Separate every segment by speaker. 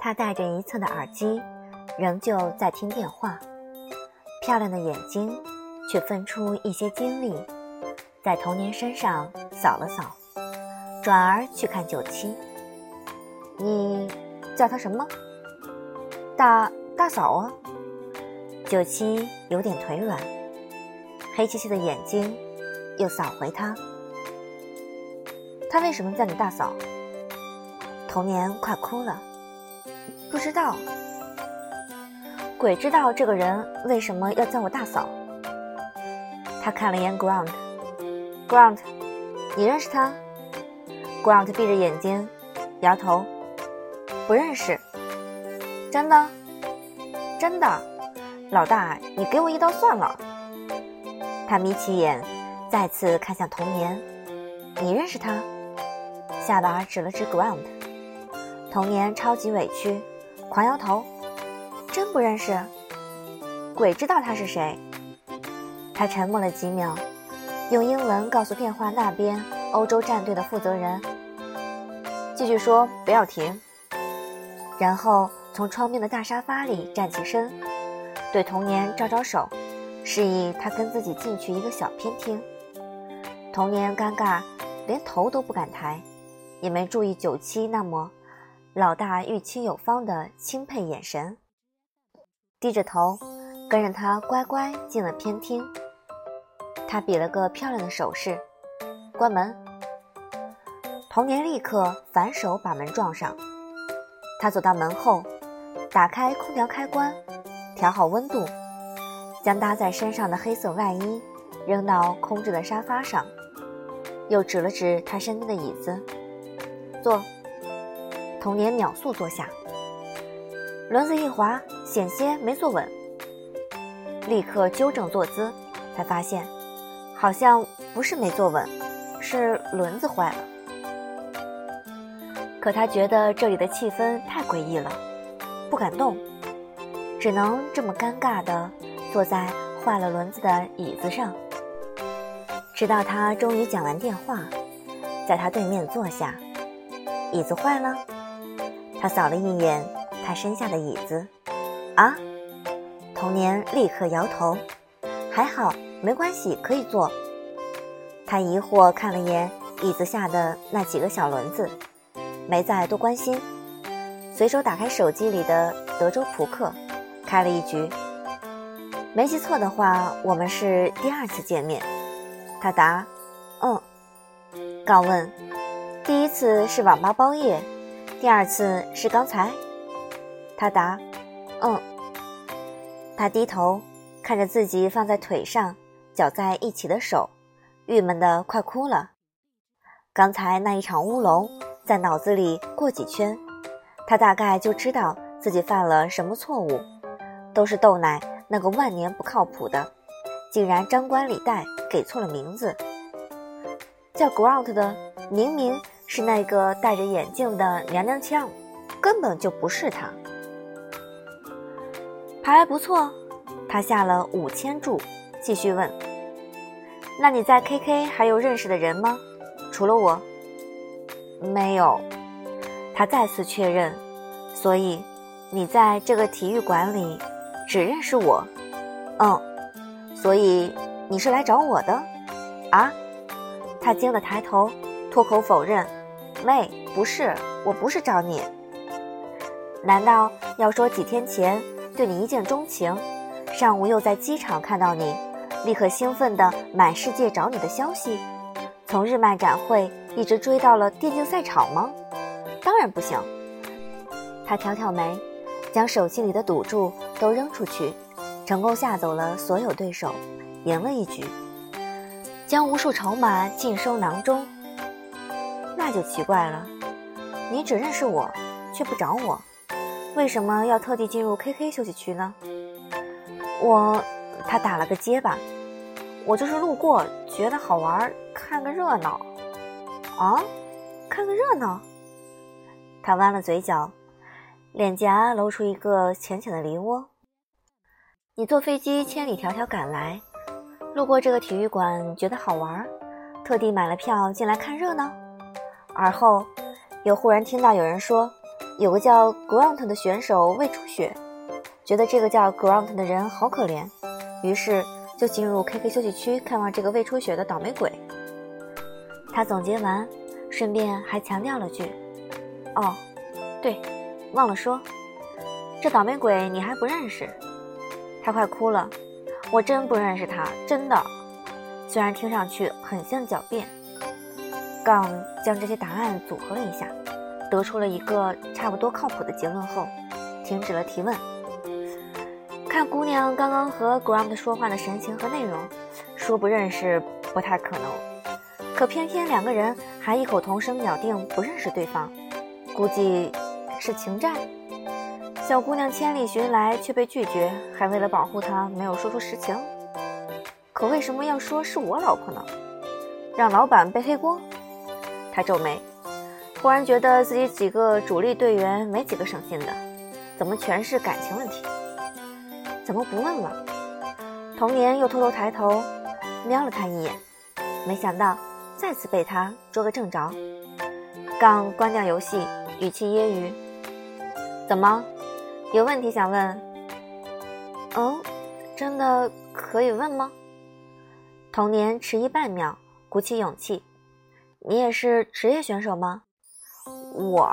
Speaker 1: 他戴着一侧的耳机，仍旧在听电话。漂亮的眼睛，却分出一些精力，在童年身上扫了扫，转而去看九七。你叫他什么？大大嫂啊。九七有点腿软，黑漆漆的眼睛又扫回他。他为什么叫你大嫂？童年快哭了。不知道，鬼知道这个人为什么要叫我大嫂。他看了眼 Grant，Grant，你认识他？Grant 闭着眼睛，摇头，不认识。真的？真的。老大，你给我一刀算了。他眯起眼，再次看向童年。你认识他？下巴指了指 Ground。童年超级委屈，狂摇头。真不认识？鬼知道他是谁。他沉默了几秒，用英文告诉电话那边欧洲战队的负责人：“继续说，不要停。”然后从窗边的大沙发里站起身。对童年招招手，示意他跟自己进去一个小偏厅。童年尴尬，连头都不敢抬，也没注意九七那么老大欲亲有方的钦佩眼神，低着头跟着他乖乖进了偏厅。他比了个漂亮的手势，关门。童年立刻反手把门撞上。他走到门后，打开空调开关。调好温度，将搭在身上的黑色外衣扔到空置的沙发上，又指了指他身边的椅子，坐。童年秒速坐下，轮子一滑，险些没坐稳，立刻纠正坐姿，才发现好像不是没坐稳，是轮子坏了。可他觉得这里的气氛太诡异了，不敢动。只能这么尴尬地坐在坏了轮子的椅子上，直到他终于讲完电话，在他对面坐下。椅子坏了，他扫了一眼他身下的椅子，啊，童年立刻摇头，还好，没关系，可以坐。他疑惑看了眼椅子下的那几个小轮子，没再多关心，随手打开手机里的德州扑克。开了一局，没记错的话，我们是第二次见面。他答：“嗯。”刚问：“第一次是网吧包夜，第二次是刚才？”他答：“嗯。”他低头看着自己放在腿上搅在一起的手，郁闷的快哭了。刚才那一场乌龙在脑子里过几圈，他大概就知道自己犯了什么错误。都是豆奶那个万年不靠谱的，竟然张冠李戴给错了名字，叫 Grant 的明明是那个戴着眼镜的娘娘腔，根本就不是他。牌还不错，他下了五千注，继续问：“那你在 KK 还有认识的人吗？除了我？”没有。他再次确认，所以你在这个体育馆里。只认识我，嗯，所以你是来找我的，啊？他惊得抬头，脱口否认：“妹，不是，我不是找你。难道要说几天前对你一见钟情，上午又在机场看到你，立刻兴奋的满世界找你的消息，从日漫展会一直追到了电竞赛场吗？当然不行。”他挑挑眉。将手机里的赌注都扔出去，成功吓走了所有对手，赢了一局，将无数筹码尽收囊中。那就奇怪了，你只认识我，却不找我，为什么要特地进入 KK 休息区呢？我，他打了个结巴，我就是路过，觉得好玩，看个热闹。啊，看个热闹。他弯了嘴角。脸颊露出一个浅浅的梨窝。你坐飞机千里迢迢赶来，路过这个体育馆，觉得好玩，特地买了票进来看热闹。而后，又忽然听到有人说，有个叫 Grant 的选手胃出血，觉得这个叫 Grant 的人好可怜，于是就进入 KK 休息区看望这个胃出血的倒霉鬼。他总结完，顺便还强调了句：“哦，对，忘了说，这倒霉鬼你还不认识。”他快哭了，我真不认识他，真的。虽然听上去很像狡辩。杠将这些答案组合了一下，得出了一个差不多靠谱的结论后，停止了提问。看姑娘刚刚和 Grand 说话的神情和内容，说不认识不太可能，可偏偏两个人还异口同声咬定不认识对方，估计是情债。小姑娘千里寻来却被拒绝，还为了保护她没有说出实情。可为什么要说是我老婆呢？让老板背黑锅？他皱眉，忽然觉得自己几个主力队员没几个省心的，怎么全是感情问题？怎么不问了？童年又偷偷抬头瞄了他一眼，没想到再次被他捉个正着。刚关掉游戏，语气揶揄：“怎么，有问题想问？”“嗯，真的可以问吗？”童年迟疑半秒，鼓起勇气。你也是职业选手吗？我，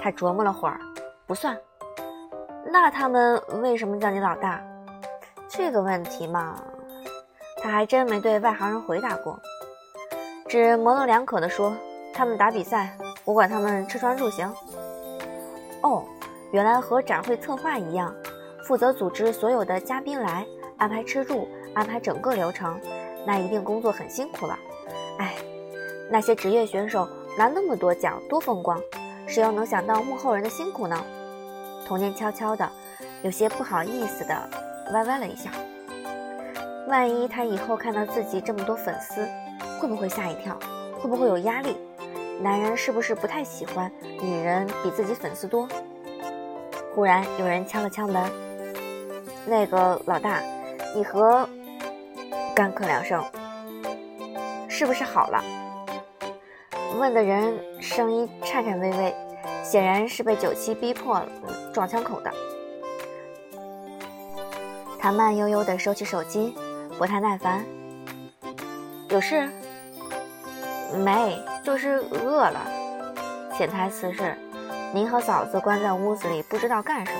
Speaker 1: 他琢磨了会儿，不算。那他们为什么叫你老大？这个问题嘛，他还真没对外行人回答过，只模棱两可地说：“他们打比赛，我管他们吃穿住行。”哦，原来和展会策划一样，负责组织所有的嘉宾来，安排吃住，安排整个流程，那一定工作很辛苦了。哎。那些职业选手拿那么多奖，多风光，谁又能想到幕后人的辛苦呢？童年悄悄的，有些不好意思的歪歪了一下。万一他以后看到自己这么多粉丝，会不会吓一跳？会不会有压力？男人是不是不太喜欢女人比自己粉丝多？忽然有人敲了敲门，那个老大，你和干咳两声，是不是好了？问的人声音颤颤巍巍，显然是被酒气逼迫撞枪口的。他慢悠悠地收起手机，不太耐烦：“有事？没，就是饿了。”潜台词是：“您和嫂子关在屋子里，不知道干什么，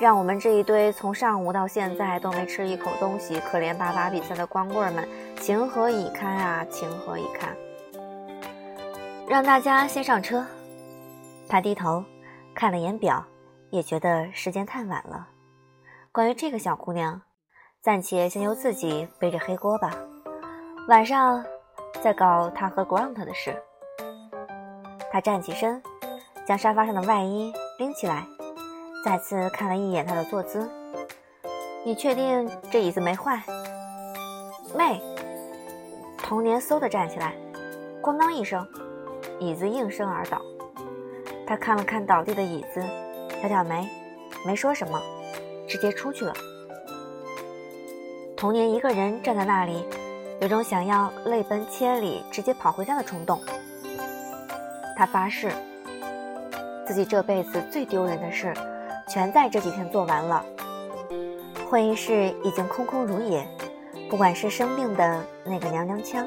Speaker 1: 让我们这一堆从上午到现在都没吃一口东西、可怜巴巴比赛的光棍们情何以堪啊！情何以堪！”让大家先上车。他低头看了眼表，也觉得时间太晚了。关于这个小姑娘，暂且先由自己背着黑锅吧。晚上再搞她和 Grant 的事。他站起身，将沙发上的外衣拎起来，再次看了一眼他的坐姿。你确定这椅子没坏？妹，童年嗖的站起来，咣当一声。椅子应声而倒，他看了看倒地的椅子，挑挑眉，没说什么，直接出去了。童年一个人站在那里，有种想要泪奔千里，直接跑回家的冲动。他发誓，自己这辈子最丢人的事，全在这几天做完了。会议室已经空空如也，不管是生病的那个娘娘腔，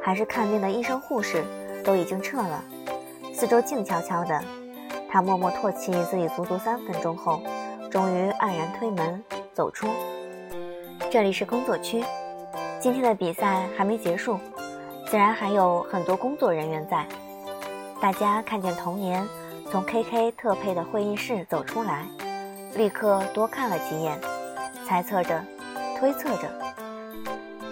Speaker 1: 还是看病的医生护士。都已经撤了，四周静悄悄的。他默默唾弃自己，足足三分钟后，终于黯然推门走出。这里是工作区，今天的比赛还没结束，自然还有很多工作人员在。大家看见童年从 KK 特配的会议室走出来，立刻多看了几眼，猜测着，推测着，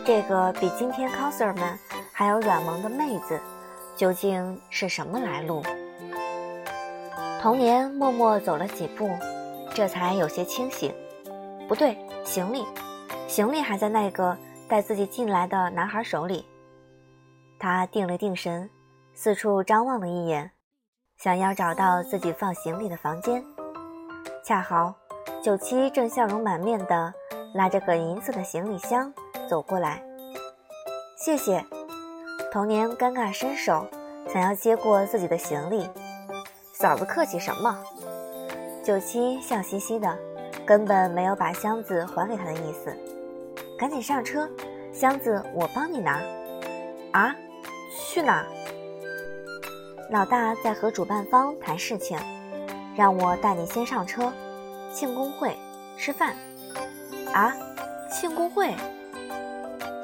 Speaker 1: 这个比今天 coser 们还要软萌的妹子。究竟是什么来路？童年默默走了几步，这才有些清醒。不对，行李，行李还在那个带自己进来的男孩手里。他定了定神，四处张望了一眼，想要找到自己放行李的房间。恰好，九七正笑容满面的拉着个银色的行李箱走过来。谢谢。童年尴尬伸手，想要接过自己的行李。嫂子客气什么？九七笑嘻嘻的，根本没有把箱子还给他的意思。赶紧上车，箱子我帮你拿。啊？去哪？老大在和主办方谈事情，让我带你先上车。庆功会吃饭。啊？庆功会？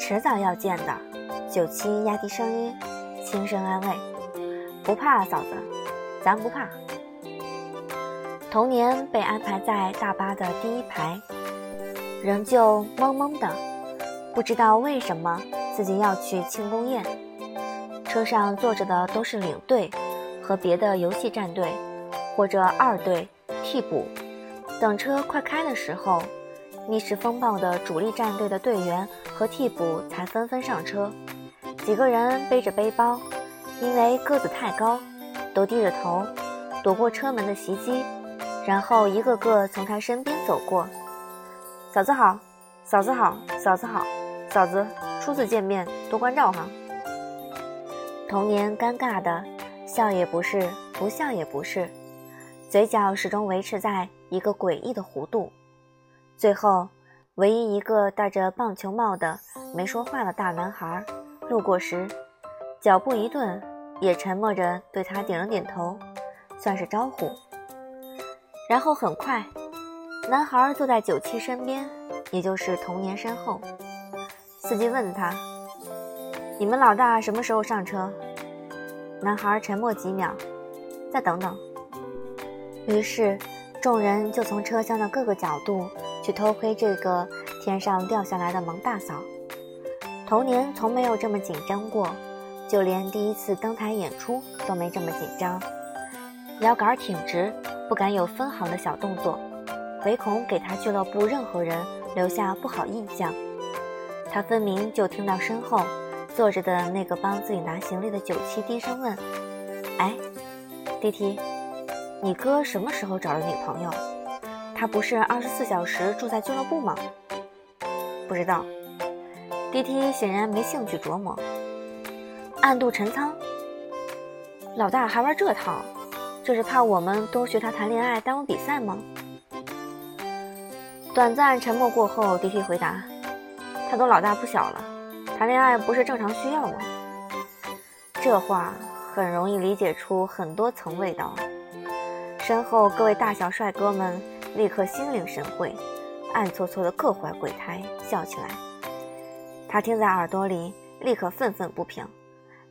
Speaker 1: 迟早要见的。九七压低声音，轻声安慰：“不怕，嫂子，咱不怕。”童年被安排在大巴的第一排，仍旧懵懵的，不知道为什么自己要去庆功宴。车上坐着的都是领队和别的游戏战队，或者二队替补。等车快开的时候，密室风暴的主力战队的队员和替补才纷纷上车。几个人背着背包，因为个子太高，都低着头，躲过车门的袭击。然后一个个从他身边走过。嫂子好，嫂子好，嫂子好，嫂子初次见面，多关照哈。童年尴尬的笑也不是，不笑也不是，嘴角始终维持在一个诡异的弧度。最后，唯一一个戴着棒球帽的没说话的大男孩路过时，脚步一顿，也沉默着对他点了点头，算是招呼。然后很快，男孩坐在九七身边，也就是童年身后。司机问他。你们老大什么时候上车？男孩沉默几秒，再等等。于是，众人就从车厢的各个角度去偷窥这个天上掉下来的萌大嫂。童年从没有这么紧张过，就连第一次登台演出都没这么紧张，腰杆挺直，不敢有分毫的小动作，唯恐给他俱乐部任何人留下不好印象。他分明就听到身后。坐着的那个帮自己拿行李的九七低声问：“哎，弟弟，你哥什么时候找了女朋友？他不是二十四小时住在俱乐部吗？”不知道。D T 显然没兴趣琢磨，暗度陈仓。老大还玩这套，这是怕我们多学他谈恋爱耽误比赛吗？短暂沉默过后，D T 回答：“他都老大不小了。”谈恋爱不是正常需要吗？这话很容易理解出很多层味道。身后各位大小帅哥们立刻心领神会，暗搓搓的各怀鬼胎，笑起来。他听在耳朵里，立刻愤愤不平：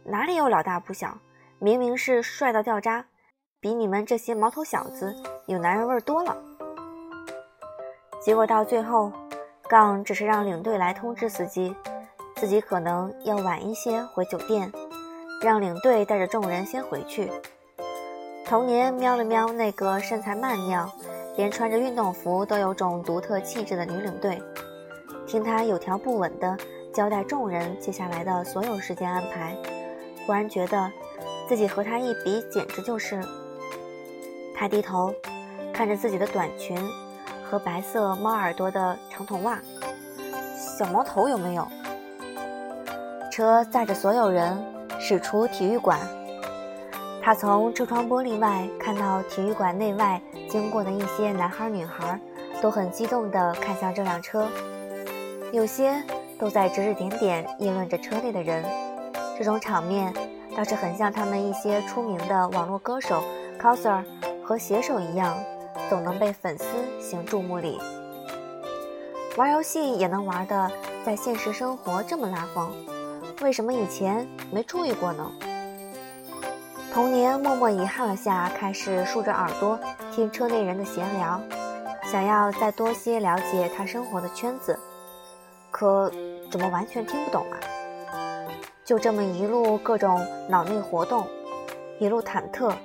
Speaker 1: 哪里有老大不小？明明是帅到掉渣，比你们这些毛头小子有男人味多了。结果到最后，杠只是让领队来通知司机。自己可能要晚一些回酒店，让领队带着众人先回去。童年瞄了瞄那个身材曼妙、连穿着运动服都有种独特气质的女领队，听她有条不紊的交代众人接下来的所有时间安排，忽然觉得自己和他一比，简直就是……他低头看着自己的短裙和白色猫耳朵的长筒袜，小毛头有没有？车载着所有人驶出体育馆，他从车窗玻璃外看到体育馆内外经过的一些男孩女孩，都很激动地看向这辆车，有些都在指指点点议论着车内的人。这种场面倒是很像他们一些出名的网络歌手 coser 和写手一样，总能被粉丝行注目礼。玩游戏也能玩的在现实生活这么拉风。为什么以前没注意过呢？童年默默遗憾了下，开始竖着耳朵听车内人的闲聊，想要再多些了解他生活的圈子，可怎么完全听不懂啊？就这么一路各种脑内活动，一路忐忑。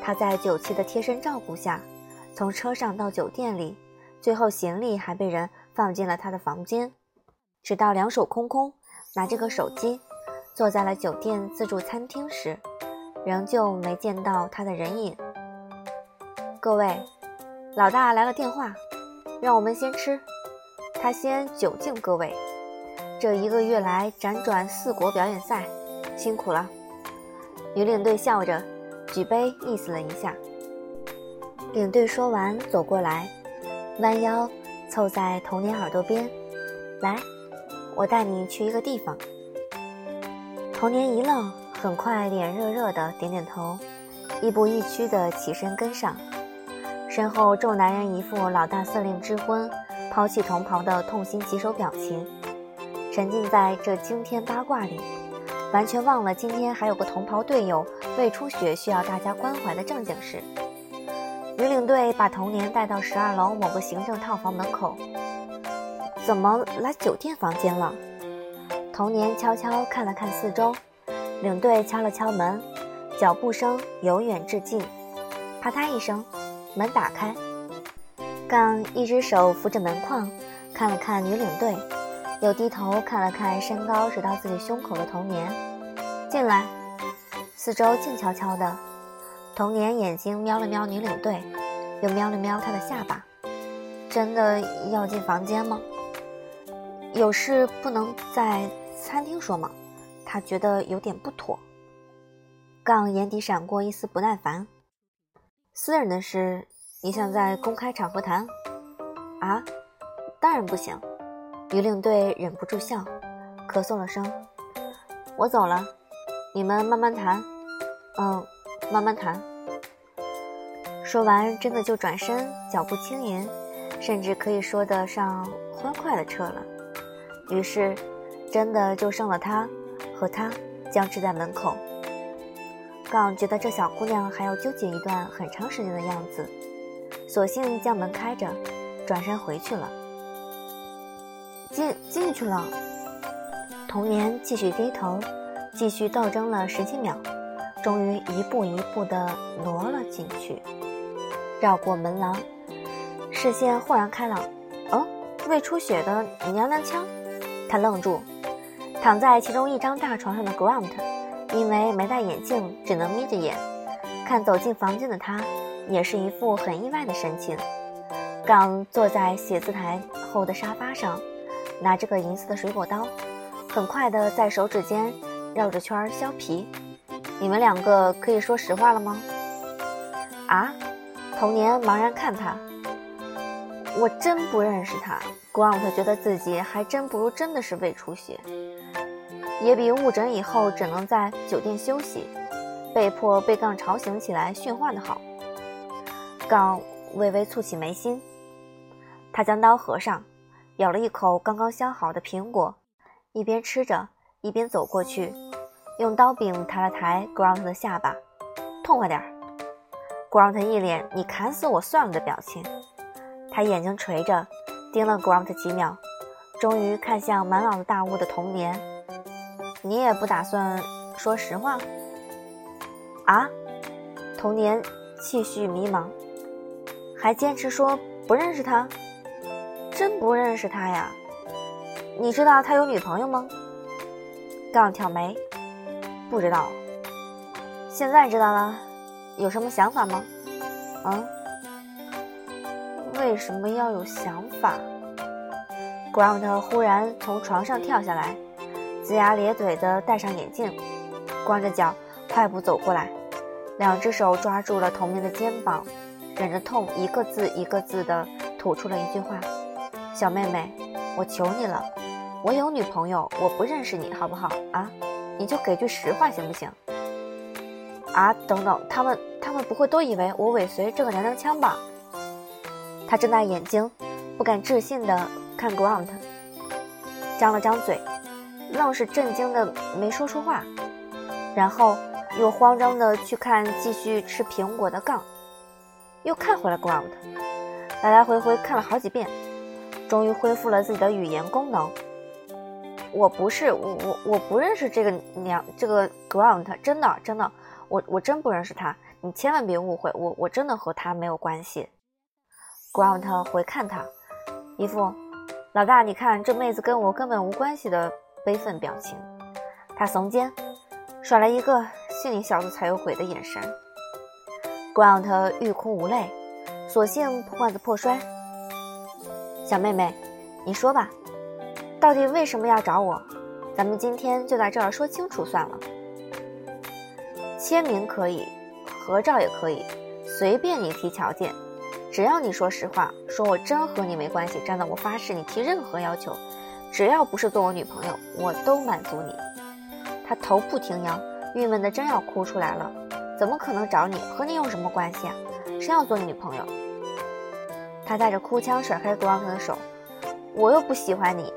Speaker 1: 他在九七的贴身照顾下，从车上到酒店里，最后行李还被人放进了他的房间，直到两手空空。拿着个手机，坐在了酒店自助餐厅时，仍旧没见到他的人影。各位，老大来了电话，让我们先吃。他先酒敬各位。这一个月来辗转四国表演赛，辛苦了。女领队笑着，举杯意思了一下。领队说完，走过来，弯腰凑在童年耳朵边，来，我带你去一个地方。童年一愣，很快脸热热的点点头，亦步亦趋的起身跟上。身后众男人一副老大司令之昏，抛弃同袍的痛心疾首表情，沉浸在这惊天八卦里。完全忘了今天还有个同袍队友胃出血需要大家关怀的正经事。女领队把童年带到十二楼某个行政套房门口，怎么来酒店房间了？童年悄悄看了看四周，领队敲了敲门，脚步声由远至近，啪嗒一声，门打开，杠一只手扶着门框，看了看女领队。又低头看了看身高直到自己胸口的童年，进来。四周静悄悄的，童年眼睛瞄了瞄女领队，又瞄了瞄她的下巴。真的要进房间吗？有事不能在餐厅说吗？他觉得有点不妥。杠眼底闪过一丝不耐烦。私人的事，你想在公开场合谈？啊？当然不行。女领队忍不住笑，咳嗽了声：“我走了，你们慢慢谈。”“嗯，慢慢谈。”说完，真的就转身，脚步轻盈，甚至可以说得上欢快的撤了。于是，真的就剩了他和他僵持在门口。刚觉得这小姑娘还要纠结一段很长时间的样子，索性将门开着，转身回去了。进进去了，童年继续低头，继续斗争了十几秒，终于一步一步地挪了进去，绕过门廊，视线豁然开朗。哦，未出血的娘娘腔！他愣住，躺在其中一张大床上的 Grant，因为没戴眼镜，只能眯着眼看走进房间的他，也是一副很意外的神情。刚坐在写字台后的沙发上。拿着个银色的水果刀，很快的在手指间绕着圈削皮。你们两个可以说实话了吗？啊！童年茫然看他，我真不认识他。Grant 觉得自己还真不如真的是胃出血，也比误诊以后只能在酒店休息，被迫被杠吵醒起来训话的好。杠微微蹙起眉心，他将刀合上。咬了一口刚刚削好的苹果，一边吃着一边走过去，用刀柄抬了抬 Grant 的下巴，痛快点儿。Grant 一脸“你砍死我算了”的表情，他眼睛垂着，盯了 Grant 几秒，终于看向满脑子大雾的童年：“你也不打算说实话？”啊？童年气绪迷茫，还坚持说不认识他。真不认识他呀？你知道他有女朋友吗？杠挑眉，不知道。现在知道了，有什么想法吗？啊？为什么要有想法？Grant 忽然从床上跳下来，龇牙咧嘴的戴上眼镜，光着脚快步走过来，两只手抓住了童年的肩膀，忍着痛一个字一个字的吐出了一句话。小妹妹，我求你了，我有女朋友，我不认识你，好不好啊？你就给句实话行不行？啊，等等，他们他们不会都以为我尾随这个娘娘腔吧？他睁大眼睛，不敢置信的看 Grant，张了张嘴，愣是震惊的没说出话，然后又慌张的去看继续吃苹果的杠，又看回了 Ground，来来回回看了好几遍。终于恢复了自己的语言功能。我不是我我我不认识这个娘这个 Ground，真的真的，我我真不认识他，你千万别误会，我我真的和他没有关系。Ground 回看他，一副老大你看这妹子跟我根本无关系的悲愤表情。他耸肩，甩了一个信你小子才有鬼的眼神。Grant 欲哭无泪，索性破罐子破摔。小妹妹，你说吧，到底为什么要找我？咱们今天就在这儿说清楚算了。签名可以，合照也可以，随便你提条件，只要你说实话，说我真和你没关系，站在我发誓，你提任何要求，只要不是做我女朋友，我都满足你。他头不停摇，郁闷的真要哭出来了。怎么可能找你？和你有什么关系啊？谁要做你女朋友？他带着哭腔甩开 Grant 的手，我又不喜欢你。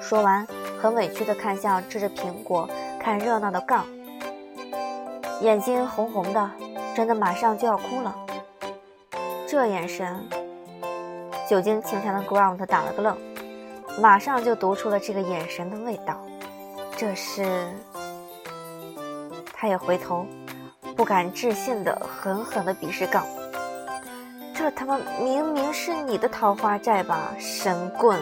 Speaker 1: 说完，很委屈地看向吃着苹果看热闹的杠，眼睛红红的，真的马上就要哭了。这眼神，久经情场的 Grant 打了个愣，马上就读出了这个眼神的味道。这是。他也回头，不敢置信的狠狠的鄙视杠，这他妈明明是你的桃花债吧，神棍！